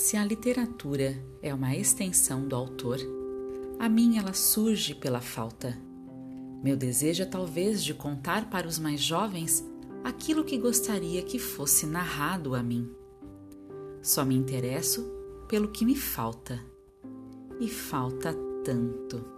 Se a literatura é uma extensão do autor, a mim ela surge pela falta. Meu desejo é talvez de contar para os mais jovens aquilo que gostaria que fosse narrado a mim. Só me interesso pelo que me falta. E falta tanto.